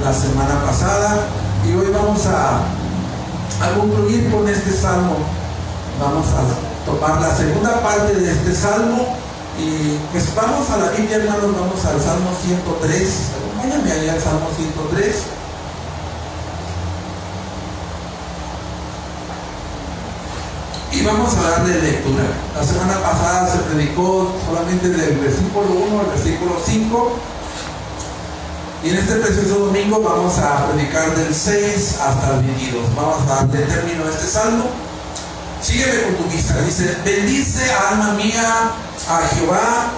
la semana pasada y hoy vamos a, concluir con este salmo. Vamos a tomar la segunda parte de este salmo y pues vamos a la Biblia, hermanos, vamos al Salmo 103. Acompáñame ahí al Salmo 103. Y vamos a darle lectura. La semana pasada se predicó solamente del versículo 1 al versículo 5. Y en este precioso domingo vamos a predicar del 6 hasta el 22. Vamos a darle término a este salmo. Sígueme con tu vista. Dice, bendice alma mía a Jehová.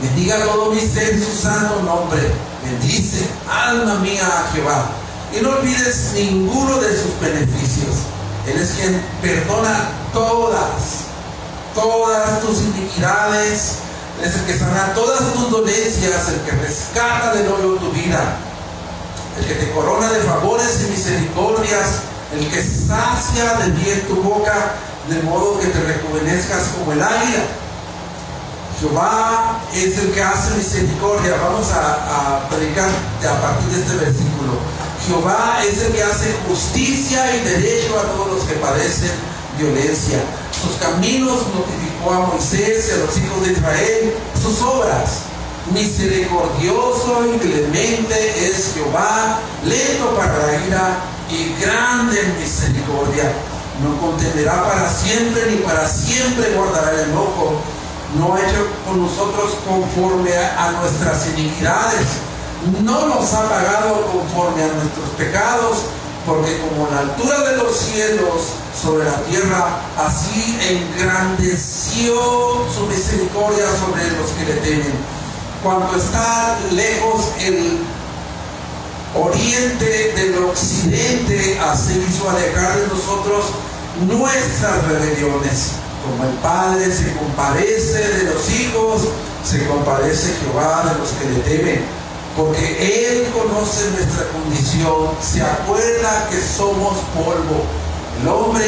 Bendiga todo mi ser su santo nombre. Bendice alma mía a Jehová. Y no olvides ninguno de sus beneficios. Él es quien perdona todas, todas tus iniquidades. Es el que sana todas tus dolencias, el que rescata de nuevo tu vida, el que te corona de favores y misericordias, el que sacia de bien tu boca, de modo que te rejuvenezcas como el águila. Jehová es el que hace misericordia. Vamos a, a predicar a partir de este versículo. Jehová es el que hace justicia y derecho a todos los que padecen violencia. Sus caminos notificó a Moisés y a los hijos de Israel, sus obras. Misericordioso y clemente es Jehová, lento para la ira y grande en misericordia. No contenderá para siempre ni para siempre guardará el enojo. No ha hecho con nosotros conforme a, a nuestras iniquidades. No nos ha pagado conforme a nuestros pecados, porque como la altura de los cielos sobre la tierra, así engrandeció su misericordia sobre los que le temen. Cuando está lejos el oriente del occidente, así hizo alejar de nosotros nuestras rebeliones. Como el Padre se compadece de los hijos, se compadece Jehová de los que le temen. Porque Él conoce nuestra condición, se acuerda que somos polvo. El hombre,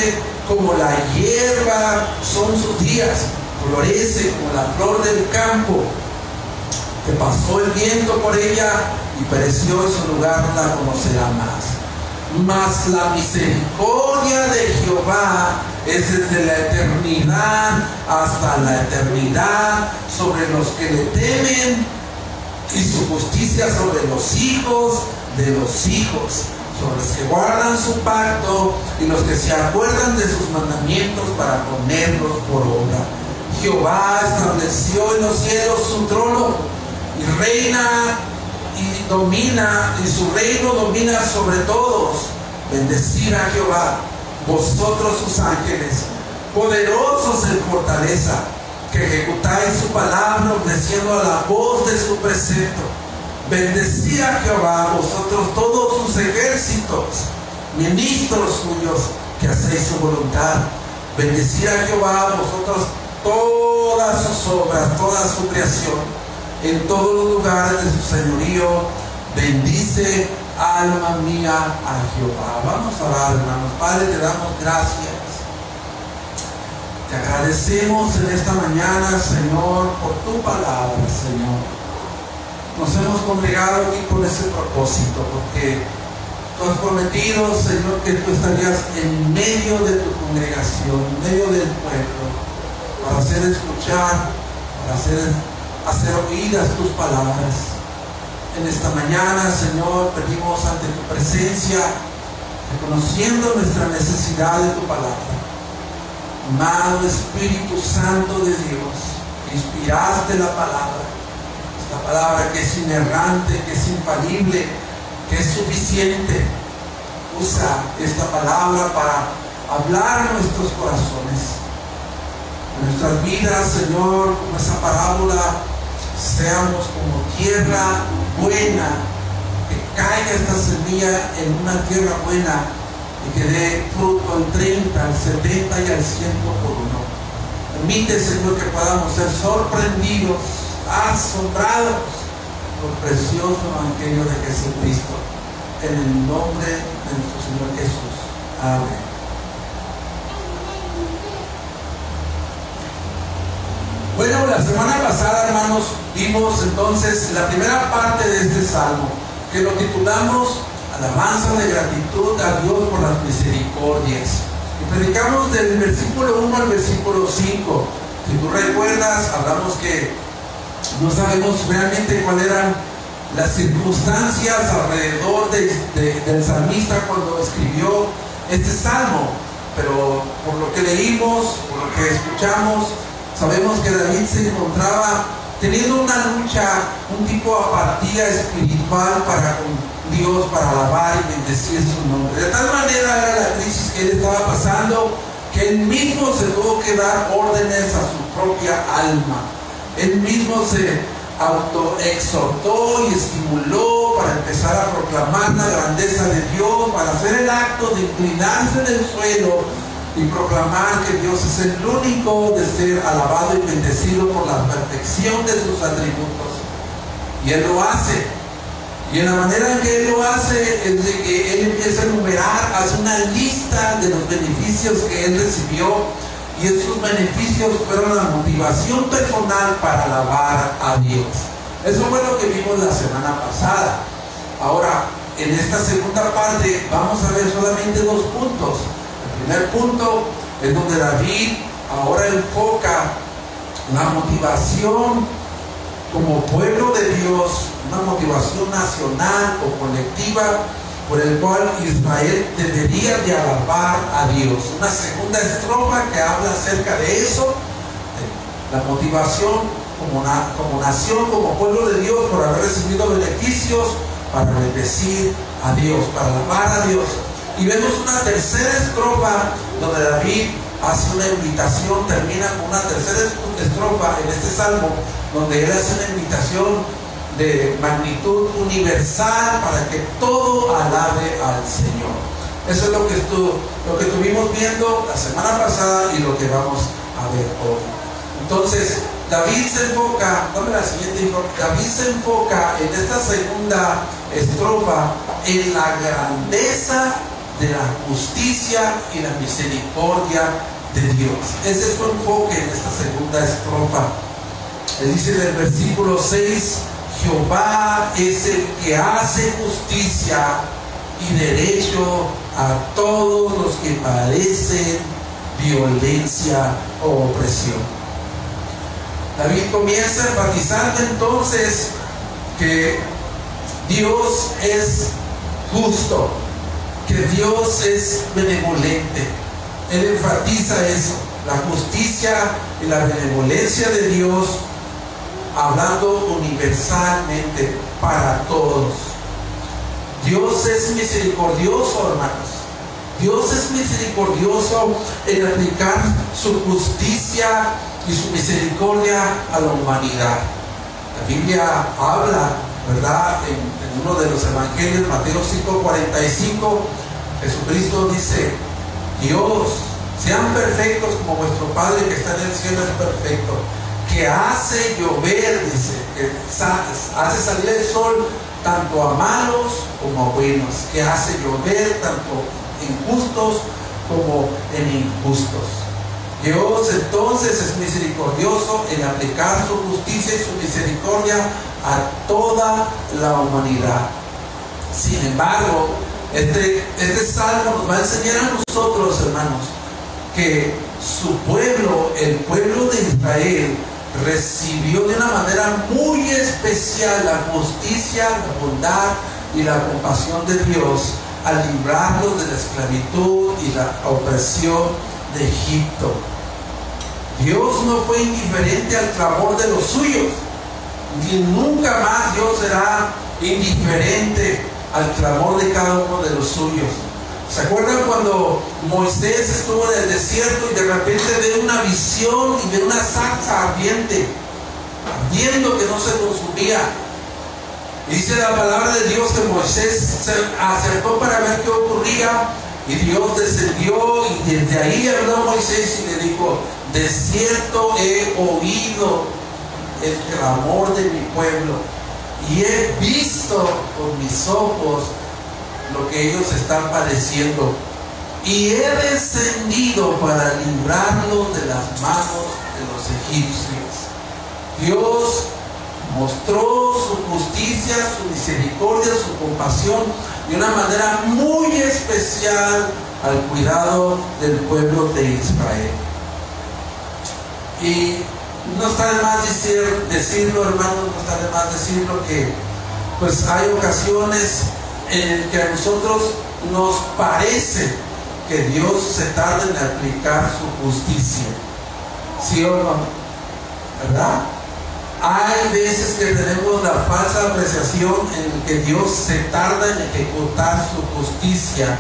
como la hierba, son sus días, florece como la flor del campo, que pasó el viento por ella y pereció en su lugar, no la conocerá más. Mas la misericordia de Jehová es desde la eternidad hasta la eternidad sobre los que le temen y su justicia sobre los hijos de los hijos, sobre los que guardan su pacto y los que se acuerdan de sus mandamientos para ponerlos por obra. Jehová estableció en los cielos su trono y reina y domina, y su reino domina sobre todos. Bendecir a Jehová, vosotros sus ángeles, poderosos en fortaleza, que ejecutáis su palabra obedeciendo a la voz de su precepto. Bendecid a Jehová, vosotros todos sus ejércitos, ministros suyos, que hacéis su voluntad. Bendecid a Jehová, vosotros todas sus obras, toda su creación en todos los lugares de su señorío. Bendice, alma mía, a Jehová. Vamos a orar, hermanos. Padre, te damos gracias. Te agradecemos en esta mañana, Señor, por tu palabra, Señor. Nos hemos congregado aquí con ese propósito, porque tú has prometido, Señor, que tú estarías en medio de tu congregación, en medio del pueblo, para hacer escuchar, para hacer hacer oídas tus palabras. En esta mañana, Señor, pedimos ante tu presencia, reconociendo nuestra necesidad de tu palabra. Amado Espíritu Santo de Dios, inspiraste la palabra, esta palabra que es inerrante, que es infalible, que es suficiente. Usa esta palabra para hablar a nuestros corazones, en nuestras vidas, Señor, como esa parábola seamos como tierra buena, que caiga esta semilla en una tierra buena que dé fruto al 30, al 70 y al 100 por uno. Permite, Señor, que podamos ser sorprendidos, asombrados por el precioso Evangelio de Jesucristo. En el nombre de nuestro Señor Jesús. Amén. Bueno, la semana pasada, hermanos, vimos entonces la primera parte de este salmo. que lo titulamos Alabanza de gratitud a Dios por las misericordias. Y predicamos del versículo 1 al versículo 5. Si tú recuerdas, hablamos que no sabemos realmente cuáles eran las circunstancias alrededor del salmista cuando escribió este salmo, pero por lo que leímos, por lo que escuchamos, sabemos que David se encontraba teniendo una lucha, un tipo de apatía espiritual para con Dios, para alabar y bendecir su nombre. De tal manera era la crisis que él estaba pasando que él mismo se tuvo que dar órdenes a su propia alma. Él mismo se autoexhortó y estimuló para empezar a proclamar la grandeza de Dios, para hacer el acto de inclinarse en el suelo y proclamar que Dios es el único de ser alabado y bendecido por la perfección de sus atributos. Y Él lo hace. Y en la manera en que Él lo hace es de que Él empieza a enumerar, hace una lista de los beneficios que Él recibió. Y esos beneficios fueron la motivación personal para alabar a Dios. Eso fue lo que vimos la semana pasada. Ahora, en esta segunda parte vamos a ver solamente dos puntos primer punto es donde David ahora enfoca la motivación como pueblo de Dios, una motivación nacional o colectiva por el cual Israel debería de alabar a Dios. Una segunda estrofa que habla acerca de eso, la motivación como, como nación, como pueblo de Dios por haber recibido beneficios para bendecir a Dios, para alabar a Dios. Y vemos una tercera estrofa donde David hace una invitación, termina con una tercera estrofa en este salmo, donde él hace una invitación de magnitud universal para que todo alabe al Señor. Eso es lo que, estuvo, lo que estuvimos viendo la semana pasada y lo que vamos a ver hoy. Entonces, David se enfoca, dame la siguiente, David se enfoca en esta segunda estrofa en la grandeza de la justicia y la misericordia de Dios. Ese es su enfoque en esta segunda estrofa. Él dice en el versículo 6, Jehová es el que hace justicia y derecho a todos los que padecen violencia o opresión. David comienza enfatizando entonces que Dios es justo que Dios es benevolente. Él enfatiza eso, la justicia y la benevolencia de Dios, hablando universalmente para todos. Dios es misericordioso, hermanos. Dios es misericordioso en aplicar su justicia y su misericordia a la humanidad. La Biblia habla, ¿verdad? En uno de los evangelios, Mateo 5:45, Jesucristo dice, Dios, sean perfectos como vuestro Padre que está en el cielo es perfecto, que hace llover, dice, que hace salir el sol tanto a malos como a buenos, que hace llover tanto en justos como en injustos. Dios entonces es misericordioso en aplicar su justicia y su misericordia a toda la humanidad. Sin embargo, este, este salmo nos va a enseñar a nosotros, hermanos, que su pueblo, el pueblo de Israel, recibió de una manera muy especial la justicia, la bondad y la compasión de Dios al librarlos de la esclavitud y la opresión de Egipto. Dios no fue indiferente al clamor de los suyos, y nunca más Dios será indiferente al clamor de cada uno de los suyos. ¿Se acuerdan cuando Moisés estuvo en el desierto y de repente ve una visión y ve una salsa ardiente, ardiendo que no se consumía? Dice la palabra de Dios que Moisés se acercó para ver qué ocurría y Dios descendió y desde ahí habló Moisés y le dijo, de cierto he oído el clamor de mi pueblo y he visto con mis ojos lo que ellos están padeciendo y he descendido para librarlos de las manos de los egipcios. Dios mostró su justicia, su misericordia, su compasión de una manera muy especial al cuidado del pueblo de Israel. Y no está de más decir, decirlo, hermanos, no está de más decirlo que pues hay ocasiones en que a nosotros nos parece que Dios se tarda en aplicar su justicia. ¿Sí o no? ¿Verdad? Hay veces que tenemos la falsa apreciación en que Dios se tarda en ejecutar su justicia.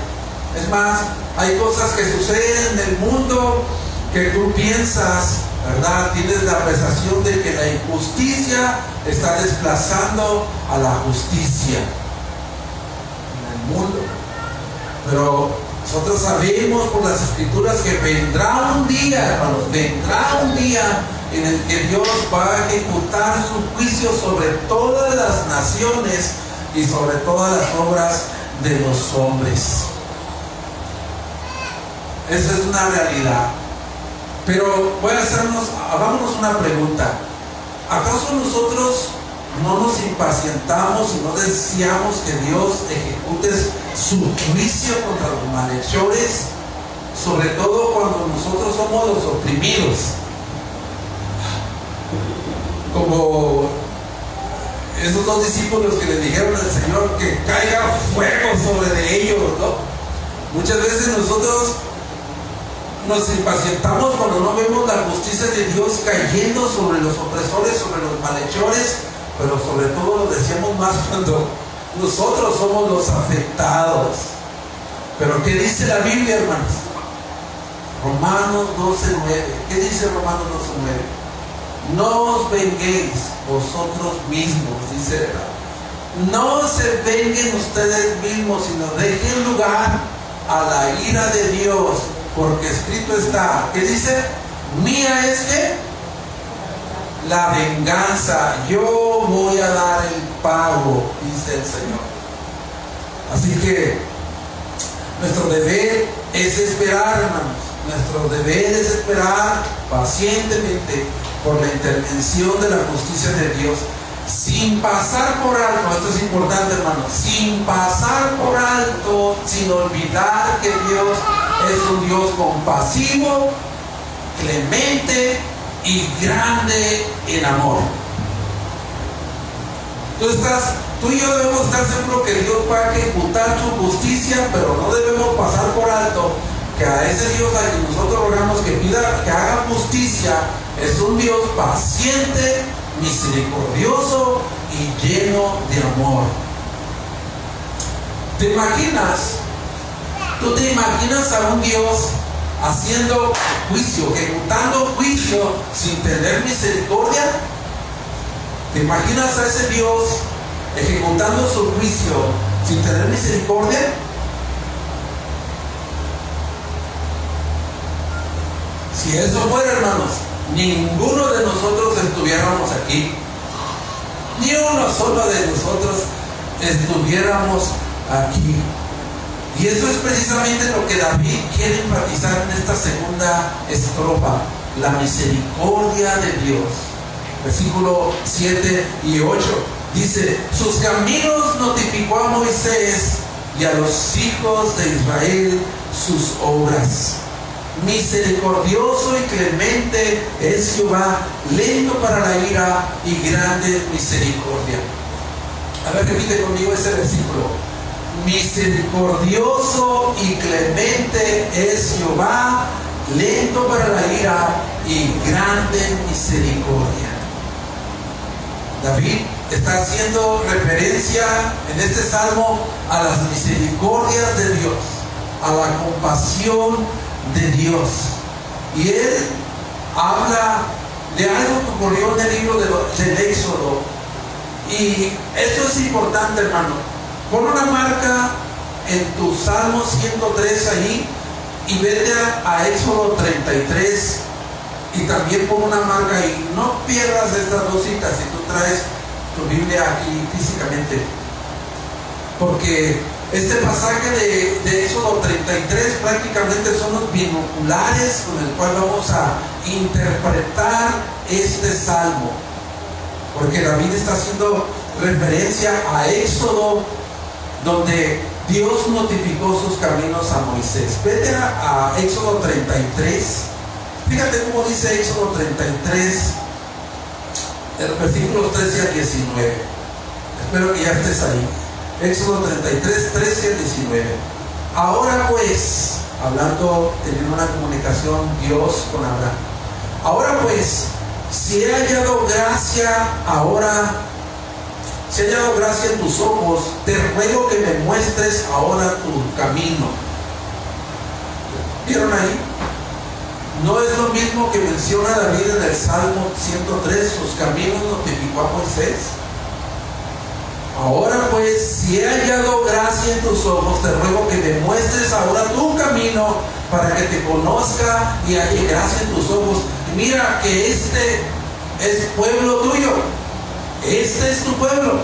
Es más, hay cosas que suceden en el mundo que tú piensas, ¿verdad? Tienes la apreciación de que la injusticia está desplazando a la justicia el mundo. Pero nosotros sabemos por las escrituras que vendrá un día, hermanos, vendrá un día en el que Dios va a ejecutar su juicio sobre todas las naciones y sobre todas las obras de los hombres. Esa es una realidad. Pero voy a hacernos, hagámonos una pregunta. ¿Acaso nosotros no nos impacientamos y no deseamos que Dios ejecute su juicio contra los malhechores? Sobre todo cuando nosotros somos los oprimidos como esos dos discípulos que le dijeron al Señor que caiga fuego sobre ellos, ¿no? Muchas veces nosotros nos impacientamos cuando no vemos la justicia de Dios cayendo sobre los opresores, sobre los malhechores, pero sobre todo lo decíamos más cuando nosotros somos los afectados. Pero ¿qué dice la Biblia, hermanos? Romanos 12.9. ¿Qué dice Romanos 12.9? No os venguéis vosotros mismos, dice No se venguen ustedes mismos, sino dejen lugar a la ira de Dios, porque escrito está, ¿qué dice? Mía es que la venganza, yo voy a dar el pago, dice el Señor. Así que nuestro deber es esperar, hermanos. Nuestro deber es esperar pacientemente por la intervención de la justicia de Dios, sin pasar por alto, esto es importante hermano, sin pasar por alto, sin olvidar que Dios es un Dios compasivo, clemente y grande en amor. Tú, estás, tú y yo debemos estar seguros que Dios va a ejecutar su justicia, pero no debemos pasar por alto que a ese Dios a quien nosotros rogamos que pida, que haga justicia, es un Dios paciente, misericordioso y lleno de amor. ¿Te imaginas? ¿Tú te imaginas a un Dios haciendo juicio, ejecutando juicio sin tener misericordia? ¿Te imaginas a ese Dios ejecutando su juicio sin tener misericordia? Si eso fuera, hermanos, ninguno de nosotros estuviéramos aquí. Ni uno solo de nosotros estuviéramos aquí. Y eso es precisamente lo que David quiere enfatizar en esta segunda estrofa, la misericordia de Dios. Versículo 7 y 8 dice, sus caminos notificó a Moisés y a los hijos de Israel sus obras misericordioso y clemente es Jehová, lento para la ira y grande misericordia. A ver, repite conmigo ese versículo. Misericordioso y clemente es Jehová, lento para la ira y grande misericordia. David está haciendo referencia en este salmo a las misericordias de Dios, a la compasión de Dios. Y él habla de algo que ocurrió en el libro del Éxodo. Y esto es importante, hermano. Pon una marca en tu Salmo 103 ahí y vete a, Éxodo 33 y también pon una marca ahí. No pierdas estas dos citas si tú traes tu Biblia aquí físicamente. Porque este pasaje de, de, Éxodo 33 prácticamente son los binoculares con el cual vamos a interpretar este salmo. porque David está haciendo referencia a Éxodo, donde Dios notificó sus caminos a Moisés. Vete a, Éxodo 33. Fíjate cómo dice Éxodo 33, el versículos 13 al 19. Espero que ya estés ahí. Éxodo 33, 13 al 19. Ahora pues, hablando, teniendo una comunicación Dios con Abraham. Ahora pues, si he hallado gracia ahora, si he hallado gracia en tus ojos, te ruego que me muestres ahora tu camino. ¿Vieron ahí? No es lo mismo que menciona David en el Salmo 103, sus caminos notificó a Moisés. Ahora pues, si he hallado gracia en tus ojos, te ruego que me muestres ahora tu camino para que te conozca y halle gracia en tus ojos. mira que este es pueblo tuyo. Este es tu pueblo.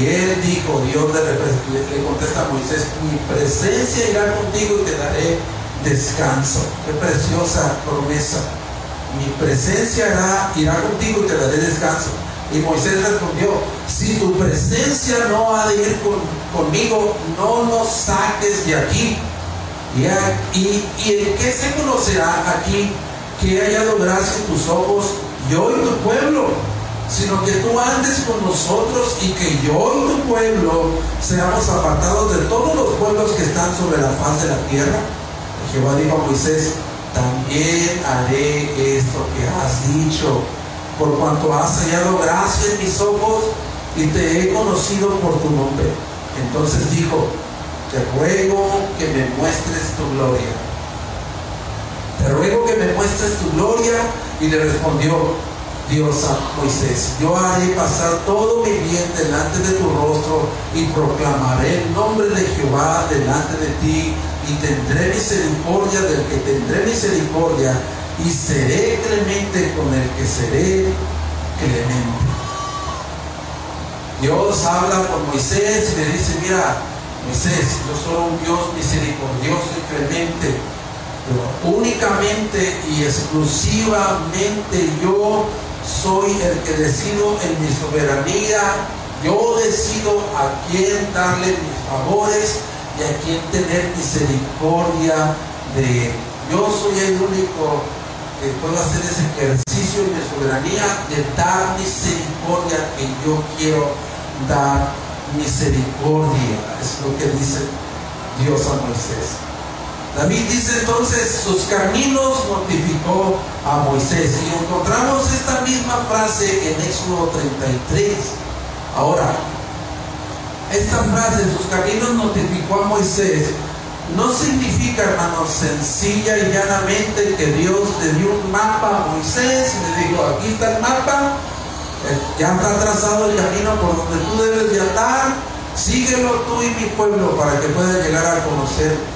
Y él dijo, Dios le, contesta a Moisés, mi presencia irá contigo y te daré descanso. Qué preciosa promesa. Mi presencia irá, irá contigo y te daré descanso. Y Moisés respondió, si tu presencia no ha de ir conmigo, no nos saques de aquí. Y, y, en qué se conocerá aquí que he hallado gracia en tus ojos, yo y tu pueblo, sino que tú andes con nosotros y que yo y tu pueblo seamos apartados de todos los pueblos que están sobre la faz de la tierra. Y Jehová dijo a Moisés, también haré esto que has dicho por cuanto has hallado gracia en mis ojos y te he conocido por tu nombre. Entonces dijo, te ruego que me muestres tu gloria. Te ruego que me muestres tu gloria. Y le respondió Dios a Moisés, yo haré pasar todo mi bien delante de tu rostro y proclamaré el nombre de Jehová delante de ti y tendré misericordia del que tendré misericordia y seré clemente con el que seré clemente. Dios habla con Moisés y le dice, mira, Moisés, yo soy un Dios misericordioso y clemente, pero únicamente y exclusivamente yo soy el que decido en mi soberanía, yo decido a quién darle mis favores y a quién tener misericordia de él. Yo soy el único puedo hacer ese ejercicio de soberanía de dar misericordia que yo quiero dar misericordia. Es lo que dice Dios a Moisés. David dice entonces, sus caminos notificó a Moisés. Y encontramos esta misma frase en Éxodo 33. Ahora, esta frase, sus caminos notificó a Moisés, no significa, hermanos, sencilla y llanamente que Dios le dio un mapa a Moisés y le dijo, aquí está el mapa, eh, ya está trazado el camino por donde tú debes de andar, síguelo tú y mi pueblo para que puedas llegar a conocer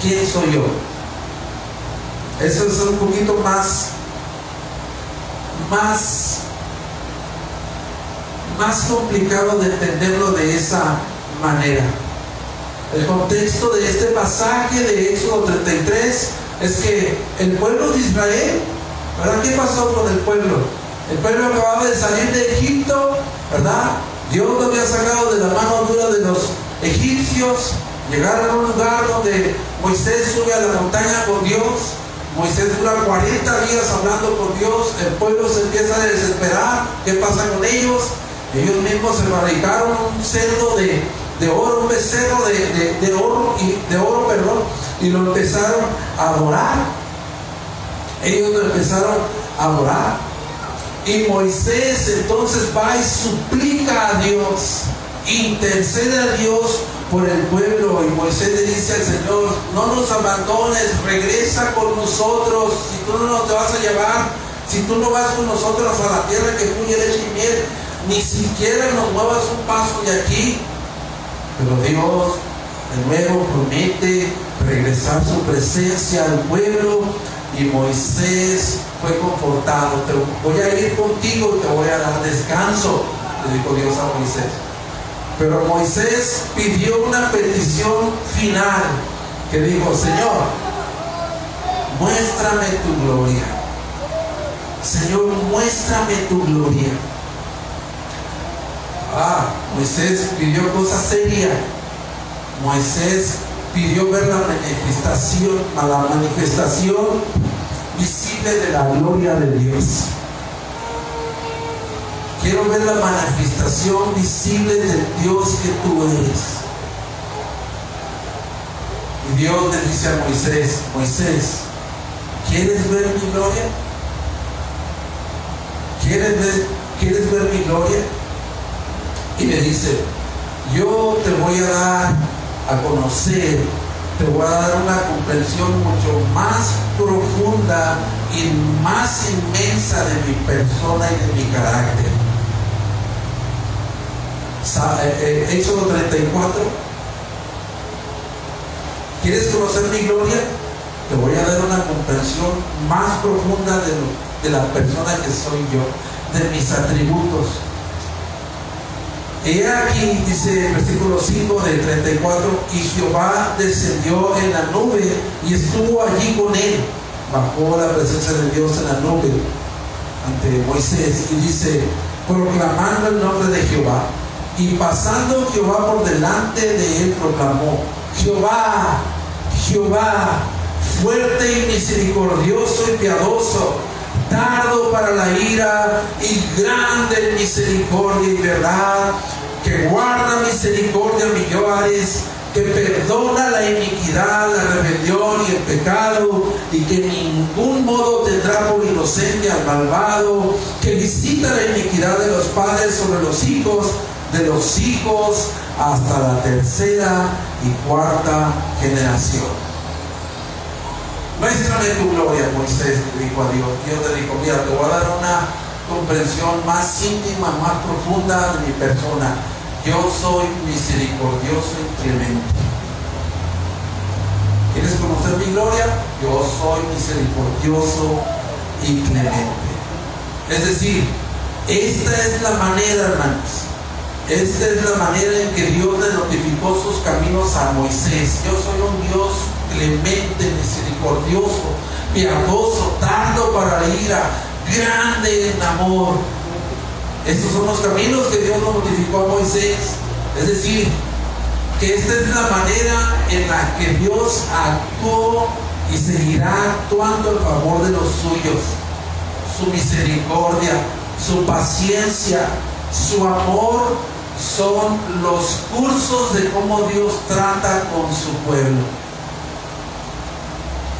quién soy yo. Eso es un poquito más, más, más complicado de entenderlo de esa manera. El contexto de este pasaje de Éxodo 33 es que el pueblo de Israel, ¿verdad? ¿Qué pasó con el pueblo? El pueblo acababa de salir de Egipto, ¿verdad? Dios lo había sacado de la mano dura de los egipcios. Llegaron a un lugar donde Moisés sube a la montaña con Dios. Moisés dura 40 días hablando con Dios. El pueblo se empieza a desesperar. ¿Qué pasa con ellos? Ellos mismos se fabricaron un cerdo de, de oro, un becerro de, oro, y, de oro, perdón, y lo empezaron a adorar. Ellos lo empezaron a adorar. Y Moisés entonces va y suplica a Dios, intercede a Dios por el pueblo. Y Moisés le dice al Señor, no nos abandones, regresa con nosotros. Si tú no te vas a llevar, si tú no vas con nosotros a la tierra que fluye leche y miel, ni siquiera nos muevas un paso de aquí. Pero Dios de nuevo promete regresar su presencia al pueblo y Moisés fue confortado. Te voy a ir contigo te voy a dar descanso, le dijo Dios a Moisés. Pero Moisés pidió una petición final que dijo, Señor, muéstrame tu gloria. Señor, muéstrame tu gloria. Ah, Moisés pidió cosas serias. Moisés pidió ver la manifestación, la manifestación visible de la gloria de Dios. Quiero ver la manifestación visible del Dios que tú eres. Y Dios le dice a Moisés, Moisés, ¿quieres ver mi gloria? ¿Quieres ver, ¿Quieres ver mi gloria? Y le dice, yo te voy a dar a conocer, te voy a dar una comprensión mucho más profunda y más inmensa de mi persona y de mi carácter. Eh, eh, Éxodo 34. ¿Quieres conocer mi gloria? Te voy a dar una comprensión más profunda de, la persona que soy yo, de mis atributos. Y aquí dice el versículo 5 del 34, y Jehová descendió en la nube y estuvo allí con él. Bajó la presencia de Dios en la nube ante Moisés y dice, proclamando el nombre de Jehová. Y pasando Jehová por delante de él, proclamó, Jehová, Jehová, fuerte y misericordioso y piadoso, tardo para la ira y grande en misericordia y verdad, que guarda misericordia a millares, que perdona la iniquidad, la rebelión y el pecado, y que en ningún modo tendrá por inocente al malvado, que visita la iniquidad de los padres sobre los hijos, de los hijos hasta la tercera y cuarta generación. Muéstrame tu gloria, Moisés dijo a Dios. Dios le dijo, mira, te voy a dar una comprensión más íntima, más profunda de mi persona. Yo soy misericordioso y clemente. ¿Quieres conocer mi gloria? Yo soy misericordioso y clemente. Es decir, esta es la manera, hermanos. Esta es la manera en que Dios le notificó sus caminos a Moisés. Yo soy un Dios clemente, misericordioso, piadoso, tardo para la ira, grande en amor. Estos son los caminos que Dios nos notificó a Moisés. Es decir, que esta es la manera en la que Dios actuó y seguirá actuando en favor de los suyos. Su misericordia, su paciencia, su amor son los cursos de cómo Dios trata con su pueblo.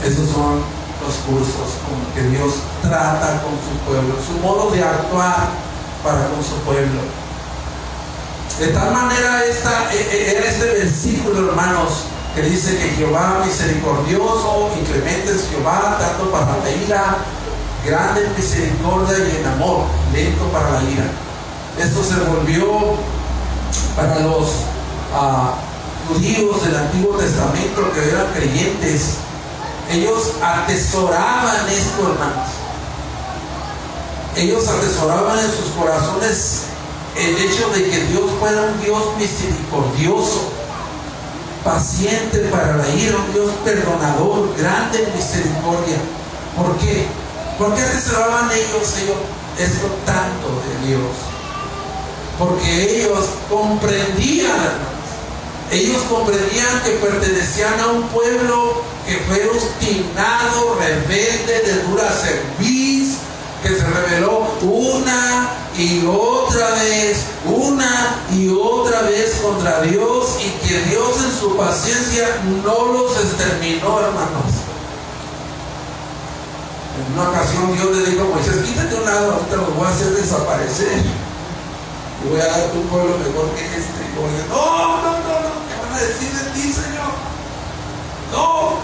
Esos son los cursos con que Dios trata con su pueblo, su modo de actuar para con su pueblo. De tal manera e, e, era este versículo, hermanos, que dice que Jehová misericordioso y clemente es Jehová, tanto para la ira, grande en misericordia y en amor, lento para la ira. Esto se volvió para los ah, judíos del Antiguo Testamento que eran creyentes ellos atesoraban esto, hermanos. Ellos atesoraban en sus corazones el hecho de que Dios fuera un Dios misericordioso, paciente para la ira, un Dios perdonador, grande en misericordia. ¿Por qué? ¿Por qué atesoraban ellos, ellos esto tanto de Dios? Porque ellos comprendían, hermanos. Ellos comprendían que pertenecían a un pueblo que fue obstinado, rebelde, de dura cerviz, que se rebeló una y otra vez, una y otra vez contra Dios y que Dios en su paciencia no los exterminó, hermanos. En una ocasión Dios le dijo a Moisés, quítate un lado, ahorita los voy a hacer desaparecer. Y voy a dar tu pueblo mejor que este. Y no, no, no, no, ¿qué van a decir de ti, Señor? No,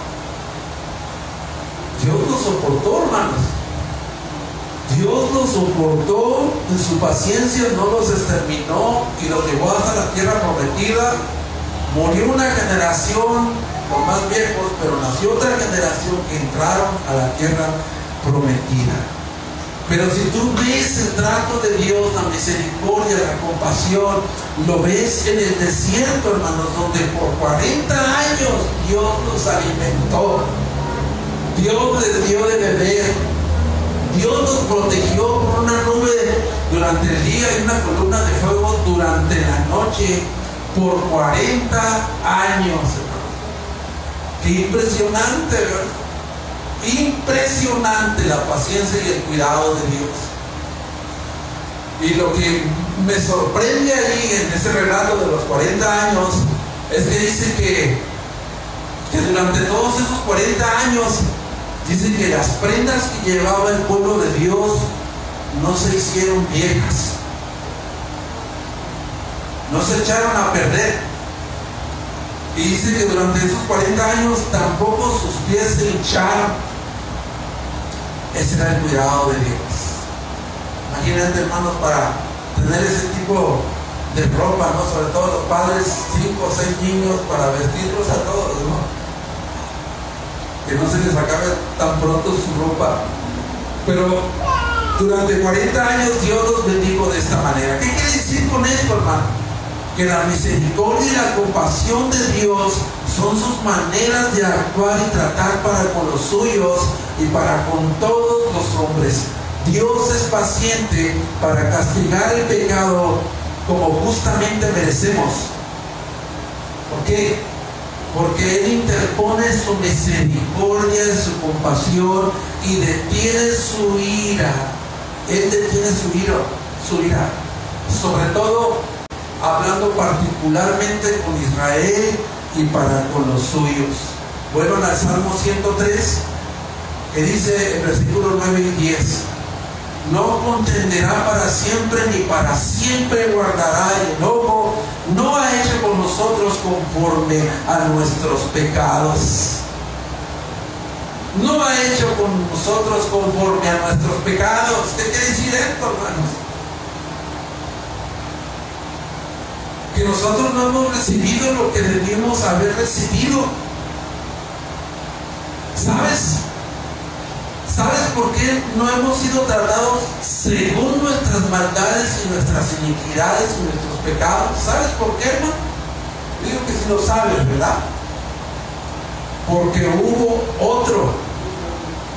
Dios lo soportó, hermanos. Dios los soportó en su paciencia, no los exterminó y los llevó hasta la tierra prometida. Murió una generación, los más viejos, pero nació otra generación que entraron a la tierra prometida. Pero si tú ves el trato de Dios, la misericordia, la compasión, lo ves en el desierto, hermanos, donde por 40 años Dios los alimentó Dios les dio de beber. Dios nos protegió por una nube durante el día y una columna de fuego durante la noche por 40 años. Qué impresionante, ¿verdad? Impresionante la paciencia y el cuidado de Dios. Y lo que me sorprende ahí en ese relato de los 40 años es que dice que, que durante todos esos 40 años, dice que las prendas que llevaba el pueblo de Dios no se hicieron viejas, no se echaron a perder. Y dice que durante esos 40 años tampoco sus pies se hincharon. Ese era el cuidado de Dios. Imagínate, hermanos, para tener ese tipo de ropa, ¿no? Sobre todo los padres, cinco o seis niños, para vestirlos a todos, ¿no? Que no se les acabe tan pronto su ropa. Pero durante 40 años Dios los bendijo de esta manera. ¿Qué quiere decir con esto, hermano? Que la misericordia y la compasión de Dios son sus maneras de actuar y tratar para con los suyos y para con todos los hombres. Dios es paciente para castigar el pecado como justamente merecemos. ¿Por qué? Porque Él interpone su misericordia y su compasión y detiene su ira. Él detiene su ira, su ira. Sobre todo hablando particularmente con Israel y para con los suyos. Bueno, al Salmo 103, que dice en versículos 9 y 10, no contenderá para siempre ni para siempre guardará el enojo, no ha hecho con nosotros conforme a nuestros pecados. No ha hecho con nosotros conforme a nuestros pecados. ¿Qué quiere decir esto, hermanos? Nosotros no hemos recibido lo que debíamos haber recibido. ¿Sabes? ¿Sabes por qué no hemos sido tratados según nuestras maldades y nuestras iniquidades y nuestros pecados? ¿Sabes por qué, hermano? Digo que si lo sabes, ¿verdad? Porque hubo otro.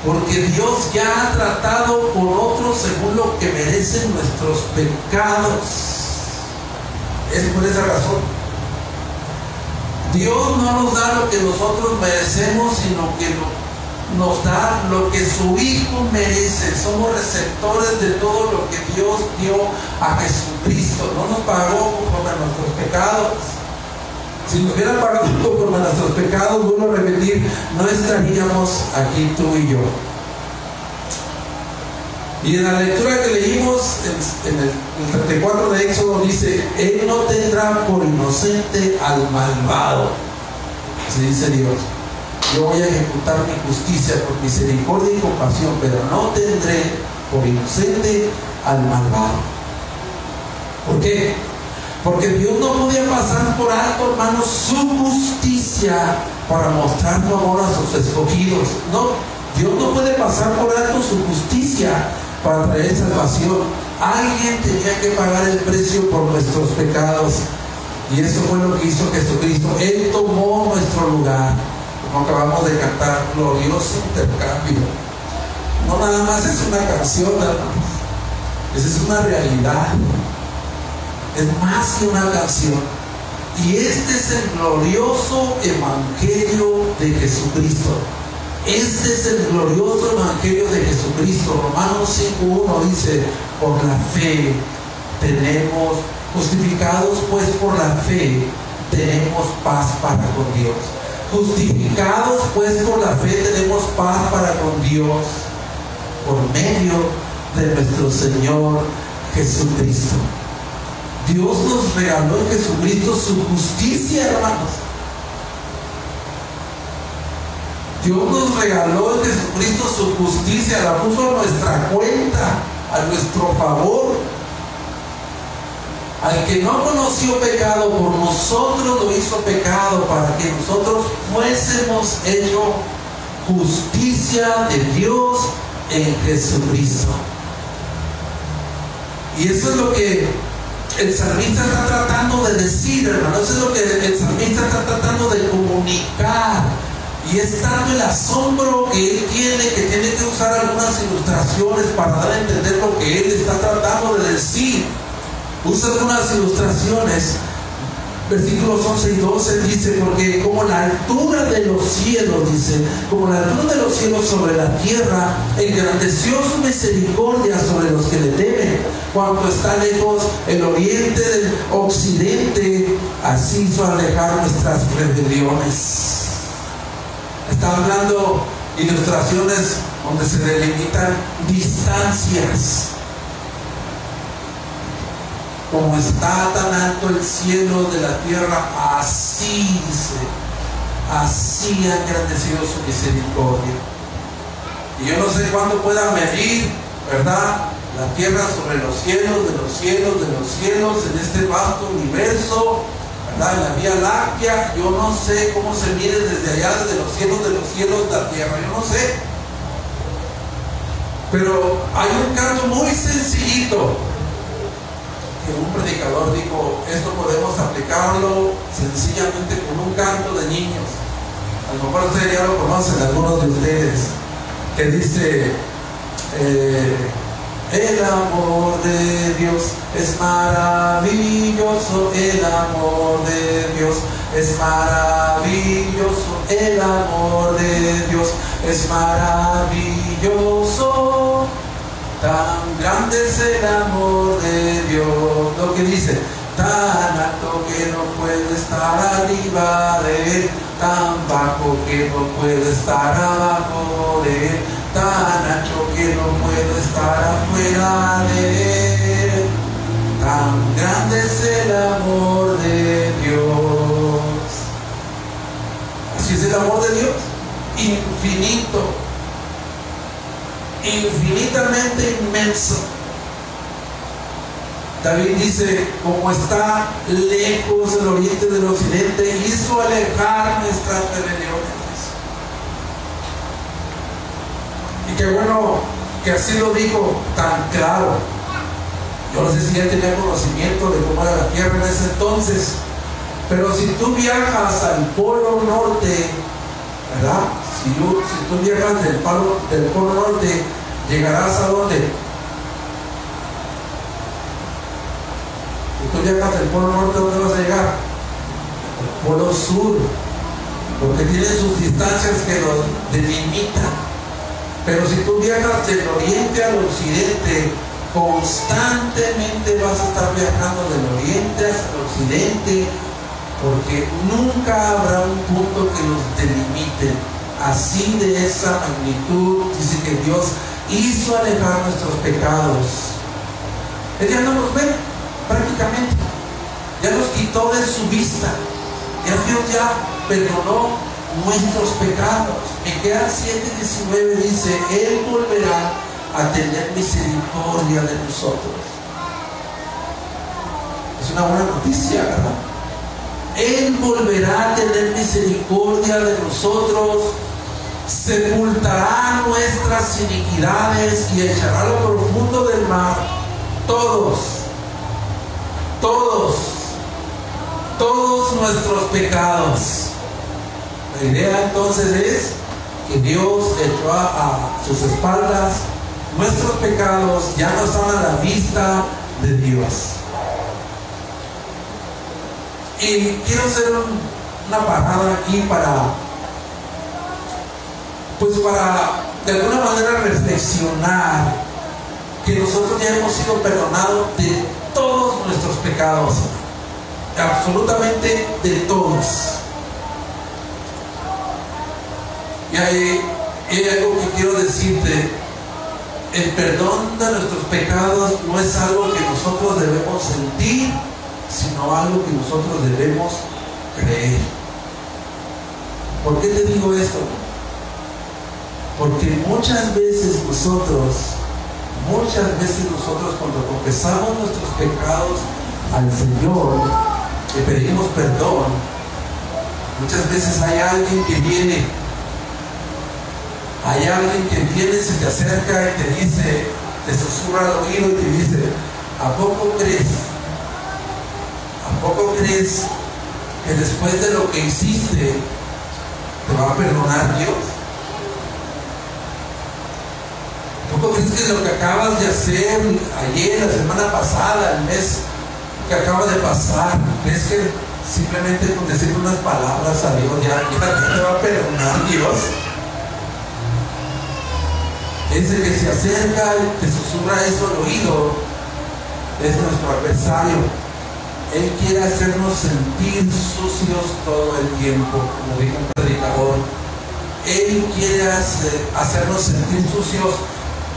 Porque Dios ya ha tratado con otro según lo que merecen nuestros pecados. Es por esa razón. Dios no nos da lo que nosotros merecemos, sino que nos da lo que su Hijo merece. Somos receptores de todo lo que Dios dio a Jesucristo. No nos pagó conforme a nuestros pecados. Si nos hubiera pagado conforme a nuestros pecados, vuelvo a repetir, no estaríamos aquí tú y yo. Y en la lectura que leímos en, el, el 34 de Éxodo dice, Él no tendrá por inocente al malvado. Así dice Dios yo voy a ejecutar mi justicia por misericordia y compasión, pero no tendré por inocente al malvado. ¿Por qué? Porque Dios no podía pasar por alto, hermanos, su justicia para mostrar su amor a sus escogidos. No, Dios no puede pasar por alto su justicia para traer salvación. Alguien tenía que pagar el precio por nuestros pecados. Y eso fue lo que hizo Jesucristo. Él tomó nuestro lugar como acabamos de cantar, glorioso intercambio. No nada más es una canción. Esa es una realidad. Es más que una canción. Y este es el glorioso evangelio de Jesucristo. Este es el glorioso evangelio de Jesucristo. Romanos 5.1 dice, por la fe tenemos, justificados pues por la fe, tenemos paz para con Dios. Justificados pues por la fe tenemos paz para con Dios por medio de nuestro Señor Jesucristo. Dios nos regaló en Jesucristo su justicia, hermanos. Dios nos regaló en Jesucristo su justicia, la puso a nuestra cuenta, a nuestro favor. Al que no conoció pecado, por nosotros lo hizo pecado, para que nosotros fuésemos hecho justicia de Dios en Jesucristo. Y eso es lo que el salmista está tratando de decir, hermano. Eso es lo que el salmista está tratando de comunicar. Y es tanto el asombro que él tiene que tiene que usar algunas ilustraciones para dar a entender lo que él está tratando de decir. Usa algunas ilustraciones versículos 11 y 12 dice, porque como la altura de los cielos, dice, como la altura de los cielos sobre la tierra, engrandeció su misericordia sobre los que le temen, cuanto está lejos el oriente del occidente, así hizo alejar nuestras rebeliones. Está hablando ilustraciones donde se delimitan distancias como está tan alto el cielo de la tierra, así dice, así ha engrandecido su misericordia. Y yo no sé cuándo pueda medir, ¿verdad? La tierra sobre los cielos, de los cielos, de los cielos, en este vasto universo, ¿verdad? En la Vía Láctea, yo no sé cómo se mide desde allá, desde los cielos, de los cielos, la tierra, yo no sé. Pero hay un canto muy sencillito un predicador dijo, esto podemos aplicarlo sencillamente con un canto de niños. A lo mejor ustedes ya lo conocen, algunos de ustedes, que dice, eh, el amor de Dios es maravilloso, el amor de Dios es maravilloso, el amor de Dios es maravilloso. Tan grande es el amor de Dios. Lo que dice, tan alto que no puede estar arriba de él, tan bajo que no puede estar abajo de él, tan ancho que no puede estar afuera de él. Tan grande es el amor de Dios. Así es el amor de Dios, infinito infinitamente inmenso. David dice, como está lejos el oriente del occidente, hizo alejar nuestras rebeliones. Y qué bueno que así lo dijo tan claro. Yo no sé si ya tenía conocimiento de cómo era la tierra en ese entonces, pero si tú viajas al polo norte, ¿verdad? Si, tú viajas del, del polo norte, llegarás a dónde? Si tú llegas del polo norte, ¿dónde vas a llegar? Al polo sur, porque tienen sus distancias que lo delimitan. Pero si tú viajas del oriente al occidente, constantemente vas a estar viajando del oriente el occidente, porque nunca habrá un punto que los delimite. Así de esa magnitud, dice que Dios hizo alejar nuestros pecados. Él ya no los ve prácticamente. Ya los quitó de su vista. Ya Dios ya perdonó nuestros pecados. Miqueas 7:19 dice, Él volverá a tener misericordia de nosotros. Es una buena noticia, ¿verdad? Él volverá a tener misericordia de nosotros sepultará nuestras iniquidades y echará lo profundo del mar. Todos, todos, todos nuestros pecados. La idea entonces es que Dios echó a, sus espaldas nuestros pecados, ya no están a la vista de Dios. Y quiero hacer una parada aquí para pues para de alguna manera reflexionar que nosotros ya hemos sido perdonados de todos nuestros pecados, absolutamente de todos. Y hay, hay algo que quiero decirte, el perdón de nuestros pecados no es algo que nosotros debemos sentir, sino algo que nosotros debemos creer. ¿Por qué te digo esto? Porque muchas veces nosotros, muchas veces nosotros cuando confesamos nuestros pecados al Señor, le pedimos perdón, muchas veces hay alguien que viene, hay alguien que viene, se te acerca y te dice, te susurra al oído y te dice, ¿a poco crees? ¿A poco crees que después de lo que hiciste, ¿te va a perdonar Dios? ¿Tú crees que lo que acabas de hacer ayer, la semana pasada, el mes que acaba de pasar, crees que simplemente con decir unas palabras a Dios ya, ya te va a perdonar Dios? Ese que se acerca y te susurra eso al oído es nuestro adversario. Él quiere hacernos sentir sucios todo el tiempo, como dijo un predicador. Él quiere hacernos sentir sucios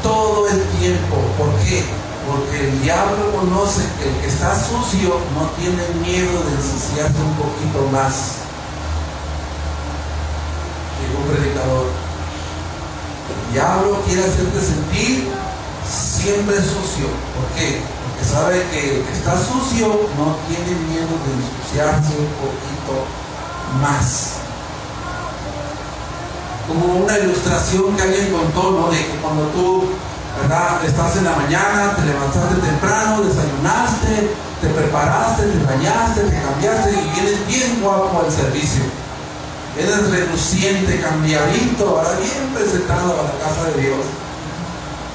todo el tiempo. ¿Por qué? Porque el diablo conoce que el que está sucio no tiene miedo de ensuciarse un poquito más. Dijo un predicador. Diablo quiere hacerte sentir siempre sucio. ¿Por qué? Porque sabe que el que está sucio no tiene miedo de ensuciarse un poquito más. Como una ilustración que alguien contó, ¿no? De que cuando tú, ¿verdad? Estás en la mañana, te levantaste temprano, desayunaste, te preparaste, te bañaste, te cambiaste y vienes bien guapo al servicio Eres reluciente, cambiadito, ahora bien presentado a la casa de Dios.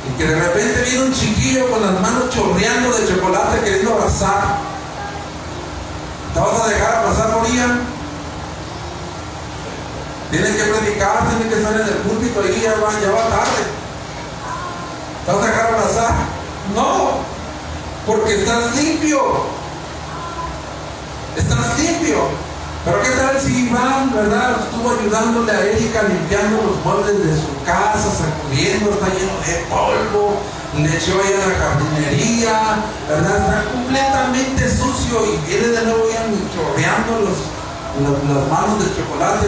Y que de repente viene un chiquillo con las manos chorreando de chocolate queriendo abrazar. ¿Te vas a dejar abrazar ella? Tienes que predicar, tienes que estar en el púlpito ahí, ya va, ya va tarde. ¿Te vas a dejar abrazar? No, porque estás limpio. Estás limpio. Pero qué tal si Iván, ¿verdad? Estuvo ayudándole a Erika limpiando los muebles de su casa, sacudiendo, está lleno de polvo, le echó ahí a la jardinería, ¿verdad? Está completamente sucio y viene de nuevo ya chorreando los, las manos de chocolate.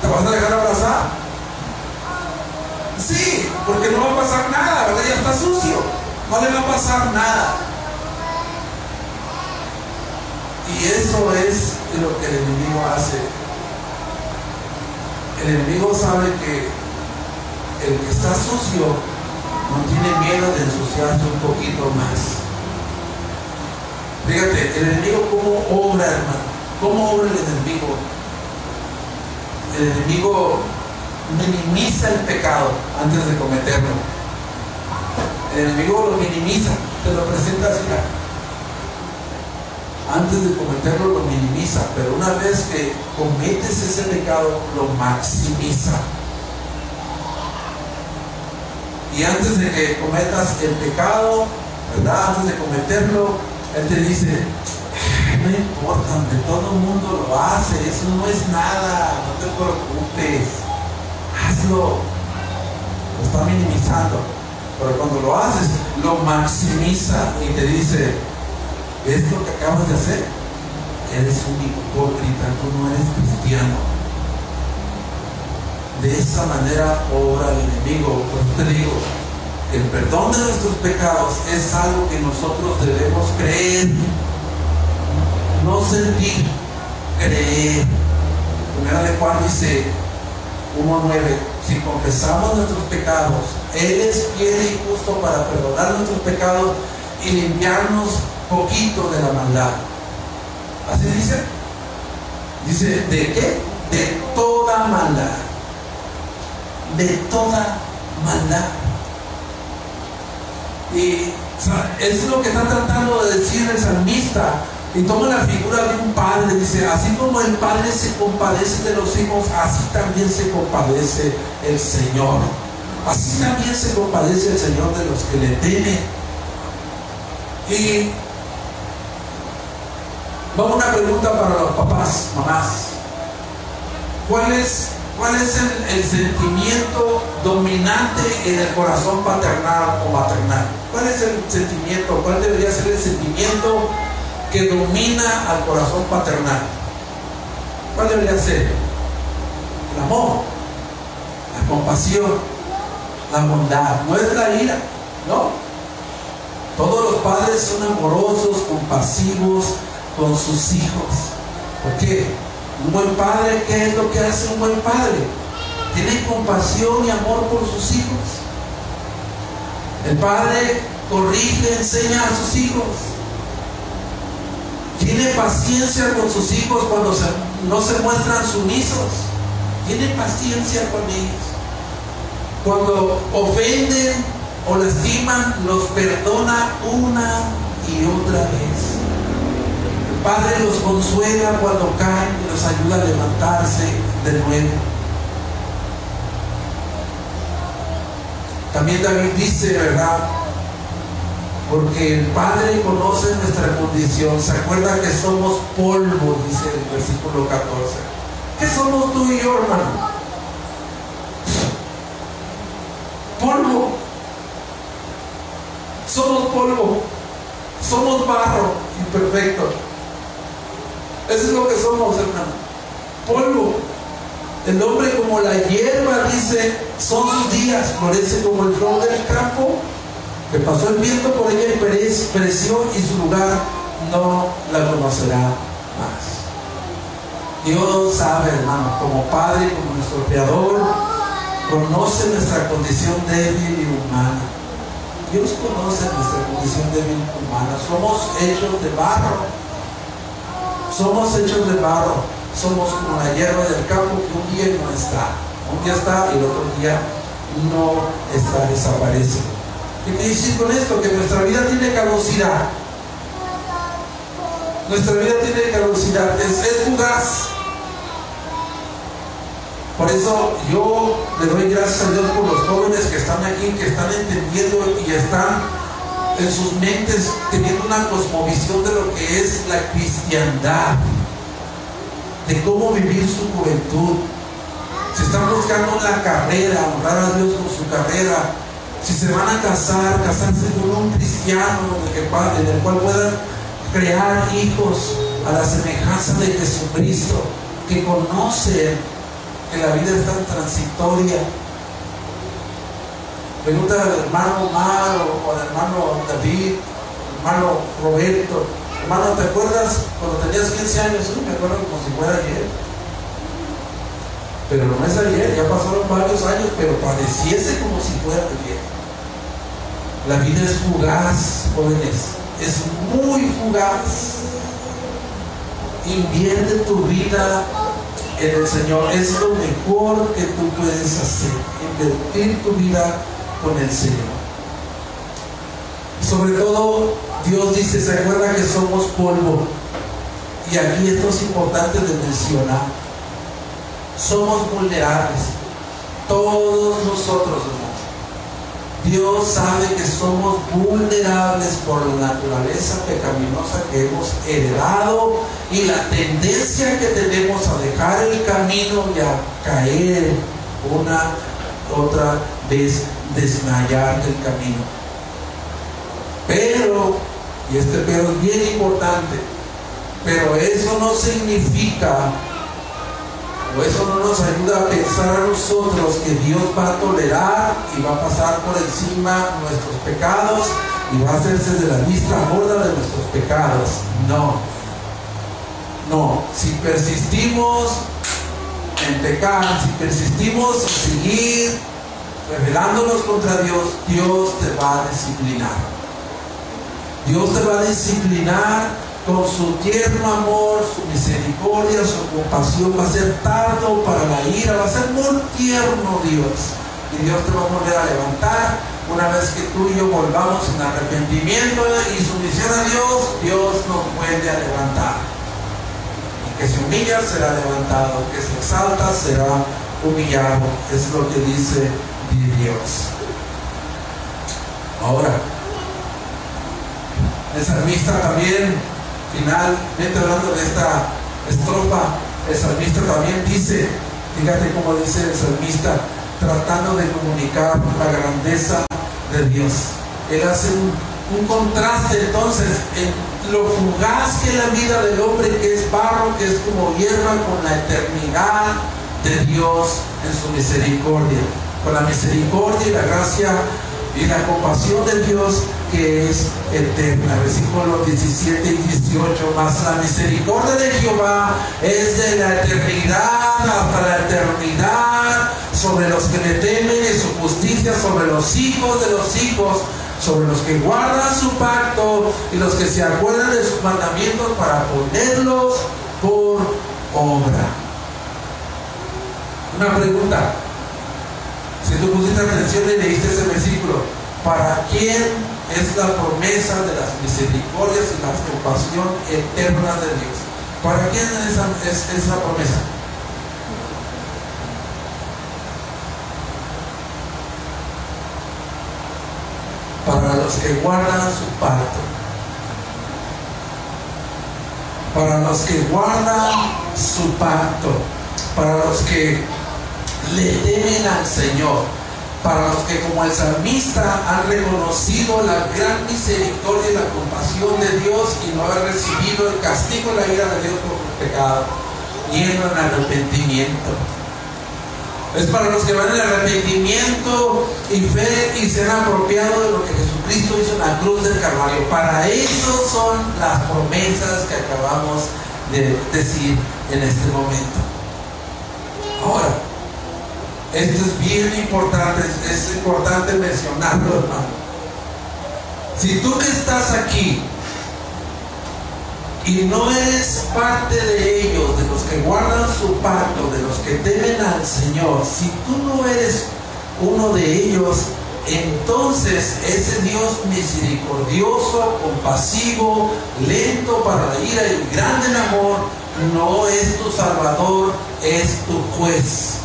¿Te vas a dejar abrazar? Sí, porque no va a pasar nada, ¿verdad? Ya está sucio, no le va a pasar nada. Y eso es lo que el enemigo hace. El enemigo sabe que el que está sucio no tiene miedo de ensuciarse un poquito más. Fíjate, el enemigo cómo obra, hermano. ¿Cómo obra el enemigo? El enemigo minimiza el pecado antes de cometerlo. El enemigo lo minimiza, te lo presenta así antes de cometerlo lo minimiza, pero una vez que cometes ese pecado lo maximiza. Y antes de que cometas el pecado, ¿verdad? Antes de cometerlo, Él te dice, no importa, todo el mundo lo hace, eso no es nada, no te preocupes, hazlo. Lo está minimizando, pero cuando lo haces, lo maximiza y te dice, ¿Ves lo que acabas de hacer? Eres un hipócrita, tú no eres cristiano. De esa manera obra el enemigo. Pues te digo, el perdón de nuestros pecados es algo que nosotros debemos creer, no sentir, creer. Primera de Juan dice 1.9, si confesamos nuestros pecados, Él es fiel y justo para perdonar nuestros pecados y limpiarnos poquito de la maldad. ¿Así dice? Dice, ¿de qué? De toda maldad. De toda maldad. Y es lo que está tratando de decir el salmista. Y toma la figura de un padre, dice, así como el padre se compadece de los hijos, así también se compadece el Señor. Así también se compadece el Señor de los que le temen. Y Vamos a una pregunta para los papás, mamás. ¿Cuál es, cuál es el, sentimiento dominante en el corazón paternal o maternal? ¿Cuál es el sentimiento? ¿Cuál debería ser el sentimiento que domina al corazón paternal? ¿Cuál debería ser? El amor, la compasión, la bondad. No es la ira, ¿no? Todos los padres son amorosos, compasivos, con sus hijos. Porque un buen padre, ¿qué es lo que hace un buen padre? Tiene compasión y amor por sus hijos. El padre corrige, enseña a sus hijos. Tiene paciencia con sus hijos cuando no se muestran sumisos. tiene paciencia con ellos. Cuando ofenden o lastiman, los perdona una y otra vez. Padre los consuela cuando caen y los ayuda a levantarse de nuevo. También David dice, ¿verdad? Porque el Padre conoce nuestra condición. ¿Se acuerda que somos polvo? Dice el versículo 14. ¿Qué somos tú y yo, hermano? Polvo. Somos polvo. Somos barro imperfecto. Eso es lo que somos, hermano. Polvo. El hombre como la hierba, dice, son sus días, florece como el flor del campo, que pasó el viento por ella y pereció y su lugar no la conocerá más. Dios sabe, hermano, como Padre, como nuestro Creador, conoce nuestra condición débil y humana. Dios conoce nuestra condición débil y humana. Somos hechos de barro. Somos hechos de barro somos como la hierba del campo que un día no está. Un día está y el otro día no está, desaparece. ¿Qué quiere decir con esto? Que nuestra vida tiene caducidad. Nuestra vida tiene caducidad, es, es fugaz. Por eso yo le doy gracias a Dios por los jóvenes que están aquí, que están entendiendo y están en sus mentes teniendo una cosmovisión de lo que es la cristiandad de cómo vivir su juventud. Si están buscando una carrera, honrar a Dios con su carrera, si se van a casar, casarse con un cristiano en el cual puedan crear hijos a la semejanza de Jesucristo, que conocen que la vida es tan transitoria. Pregunta al hermano Omar o al hermano David, hermano Roberto, Hermano, ¿te acuerdas cuando tenías 15 años? Sí, me acuerdo como si fuera ayer. Pero no es ayer, ya pasaron varios años, pero pareciese como si fuera ayer. La vida es fugaz, jóvenes. Es muy fugaz. Invierte tu vida en el Señor. Es lo mejor que tú puedes hacer. Invertir tu vida con el Señor. Sobre todo Dios dice, se acuerda que somos polvo. Y aquí esto es importante de mencionar. Somos vulnerables. Todos nosotros, Dios sabe que somos vulnerables por la naturaleza pecaminosa que hemos heredado y la tendencia que tenemos a dejar el camino y a caer una otra vez, desmayar del camino. Pero y este pero es bien importante. Pero eso no significa, o eso no nos ayuda a pensar a nosotros que Dios va a tolerar y va a pasar por encima nuestros pecados y va a hacerse de la vista gorda de nuestros pecados. No. No. Si persistimos en si persistimos en seguir rebelándonos contra Dios, Dios te va a disciplinar. Dios te va a disciplinar con su tierno amor, su misericordia, su compasión. Va a ser tardo para la ira, va a ser muy tierno Dios. Y Dios te va a volver a levantar una vez que tú y yo volvamos en arrepentimiento y sumisión a Dios, Dios nos vuelve a levantar. Que se humilla será levantado, que se exalta será humillado. Es lo que dice Dios. Ahora, el salmista también, finalmente hablando de esta estrofa, el salmista también dice, fíjate cómo dice el salmista, tratando de comunicar la grandeza de Dios. Él hace un, un contraste entonces en lo fugaz que la vida del hombre, que es barro, que es como hierba, con la eternidad de Dios en su misericordia. Con la misericordia y la gracia y la compasión de Dios que es eterna. Versículos 17 y 18. Más la misericordia de Jehová es de la eternidad hasta la eternidad sobre los que le temen y su justicia sobre los hijos de los hijos sobre los que guardan su pacto y los que se acuerdan de sus mandamientos para ponerlos por obra. Una pregunta. Si tú pusiste atención y leíste ese versículo, ¿para quién es la promesa de las misericordias y la compasión eterna de Dios? ¿Para quién es esa, es esa promesa? Para los que guardan su pacto. Para los que guardan su pacto. Para los que le temen al Señor, para los que como el salmista han reconocido la gran misericordia y la compasión de Dios y no han recibido el castigo y la ira de Dios por el pecado, yendo en arrepentimiento. Es para los que van en arrepentimiento y fe y se han apropiado de lo que Jesucristo hizo en la cruz del Calvario. Para eso son las promesas que acabamos de decir en este momento. Ahora, esto es bien importante, es importante mencionarlo, hermano. Si tú que estás aquí y no eres parte de ellos, de los que guardan su pacto, de los que temen al Señor, si tú no eres uno de ellos, entonces ese Dios misericordioso, compasivo, lento para la ira y grande en amor, no es tu Salvador, es tu juez.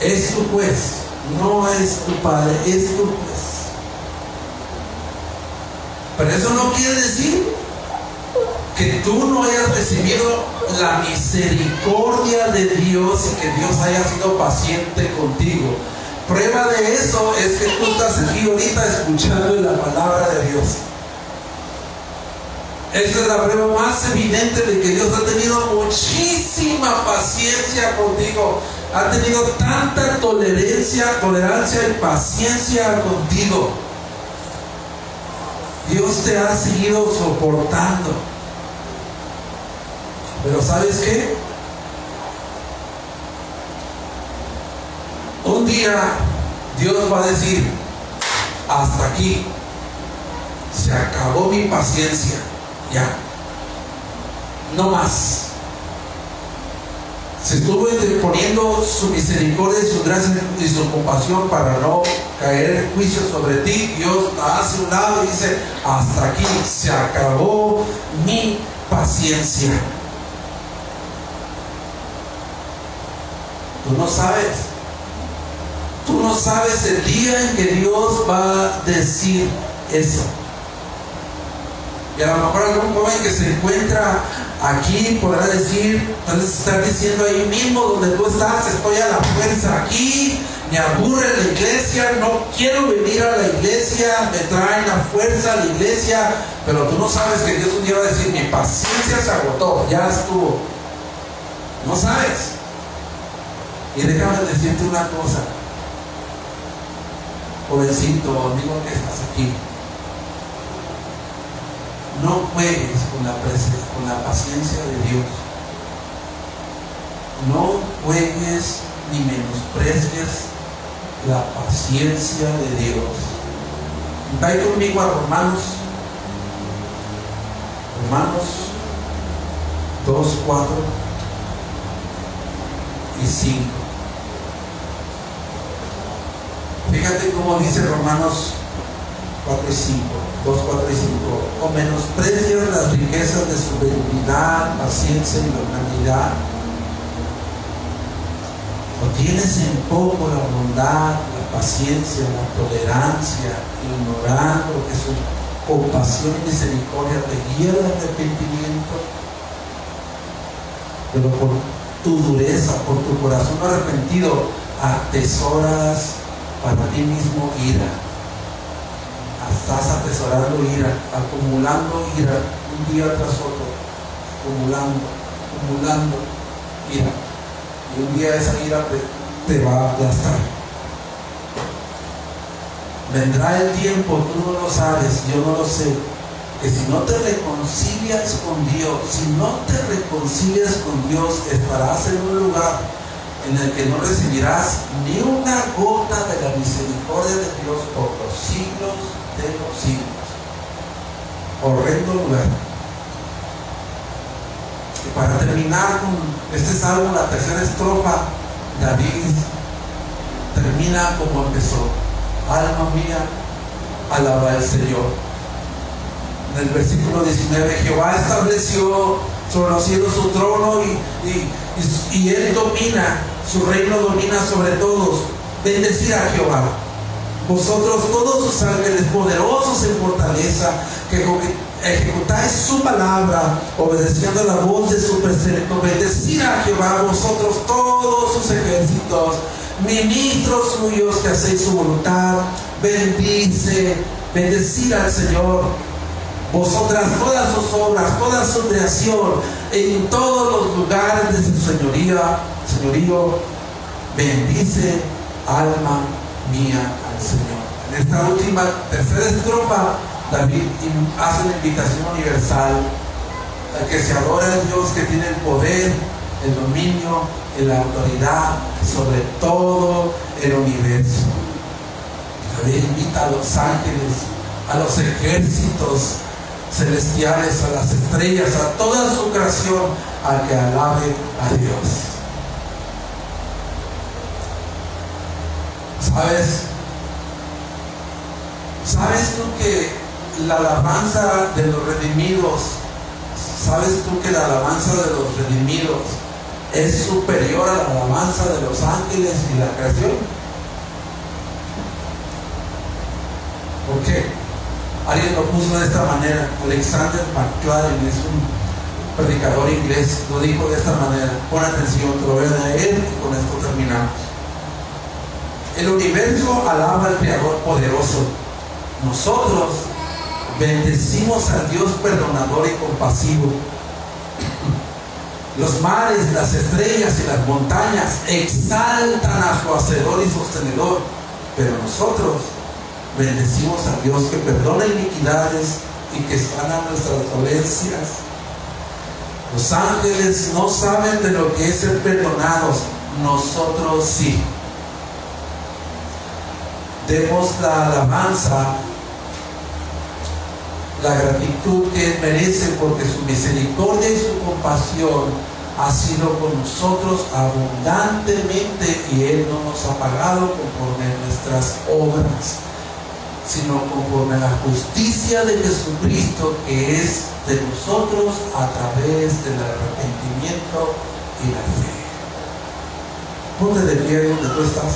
es tu juez, no es tu padre, es tu juez. Pero eso no quiere decir que tú no hayas recibido la misericordia de Dios y que Dios haya sido paciente contigo. Prueba de eso es que tú estás aquí ahorita escuchando la palabra de Dios. Esa es la prueba más evidente de que Dios ha tenido muchísima paciencia contigo ha tenido tanta tolerancia, tolerancia y paciencia contigo. Dios te ha seguido soportando. Pero ¿sabes qué? Un día Dios va a decir, hasta aquí, se acabó mi paciencia, ya, no más se estuvo interponiendo su misericordia y su gracia y su compasión para no caer en juicio sobre ti. Dios la hace un lado y dice, hasta aquí se acabó mi paciencia. Tú no sabes. Tú no sabes el día en que Dios va a decir eso. Y a lo mejor algún joven que se encuentra aquí podrá decir, entonces estar diciendo ahí mismo donde tú estás, estoy a la fuerza aquí, me aburre la iglesia, no quiero venir a la iglesia, me traen a fuerza a la iglesia, pero tú no sabes que Dios un día va a decir, mi paciencia se agotó, ya estuvo. No sabes. Y déjame decirte una cosa, jovencito, amigo que estás aquí. No juegues con la, con la paciencia de Dios. No juegues ni menosprecies la paciencia de Dios. Vai conmigo a Romanos, Romanos 2, 4 y 5. Fíjate cómo dice Romanos 4 y 5, 2, 4 y 5, o menosprecias las riquezas de su benignidad, paciencia y humanidad, o tienes en poco la bondad, la paciencia, la tolerancia, ignorando que su compasión y misericordia te guía al arrepentimiento, pero por tu dureza, por tu corazón arrepentido, atesoras para ti mismo ira estás atesorando ira, acumulando ira, un día tras otro, acumulando, acumulando ira. Y un día esa ira te, va a aplastar. Vendrá el tiempo, tú no lo sabes, yo no lo sé, que si no te reconcilias con Dios, si no te reconcilias con Dios, estarás en un lugar en el que no recibirás ni una gota de la misericordia de Dios por los siglos de los siglos. Horrendo lugar. Y para terminar con este salmo, la tercera estrofa, David termina como empezó. Alma mía, alaba al Señor. En el versículo 19, Jehová estableció sobre los cielos su trono y, y Él domina, su reino domina sobre todos. Bendecir a Jehová. Vosotros, todos sus ángeles poderosos en fortaleza, que ejecutáis su palabra, obedeciendo la voz de su precepto. Bendecir a Jehová, vosotros, todos sus ejércitos, ministros suyos que hacéis su voluntad. Bendice, bendecir al Señor. Vosotras, todas sus obras, toda su creación, en todos los lugares de su señoría, señorío, bendice alma mía Señor. En esta última, tercera estrofa, David hace una invitación universal al que se adora a Dios que tiene el poder, el dominio y la autoridad sobre todo el universo. David invita a los ángeles, a los ejércitos celestiales, a las estrellas, a toda su creación, a que alabe a Dios. ¿Sabes? ¿Sabes tú que la alabanza de los redimidos, sabes tú que la alabanza de los redimidos es superior a la alabanza de los ángeles y la creación? ¿Por qué? Alguien lo puso de esta manera. Alexander McLaren es un predicador inglés, lo dijo de esta manera. Pon atención, te lo voy a leer y con esto terminamos. El universo alaba al Creador poderoso. Nosotros bendecimos al Dios perdonador y compasivo. Los mares, las estrellas y las montañas exaltan a su hacedor y sostenedor. Pero nosotros bendecimos a Dios que perdona iniquidades y que sana nuestras dolencias. Los ángeles no saben de lo que es ser perdonados, nosotros sí demos la alabanza, la gratitud que Él merece porque su misericordia y su compasión ha sido con nosotros abundantemente y Él no nos ha pagado conforme a nuestras obras, sino conforme a la justicia de Jesucristo que es de nosotros a través del arrepentimiento y la fe. Ponte de pie donde tú estás,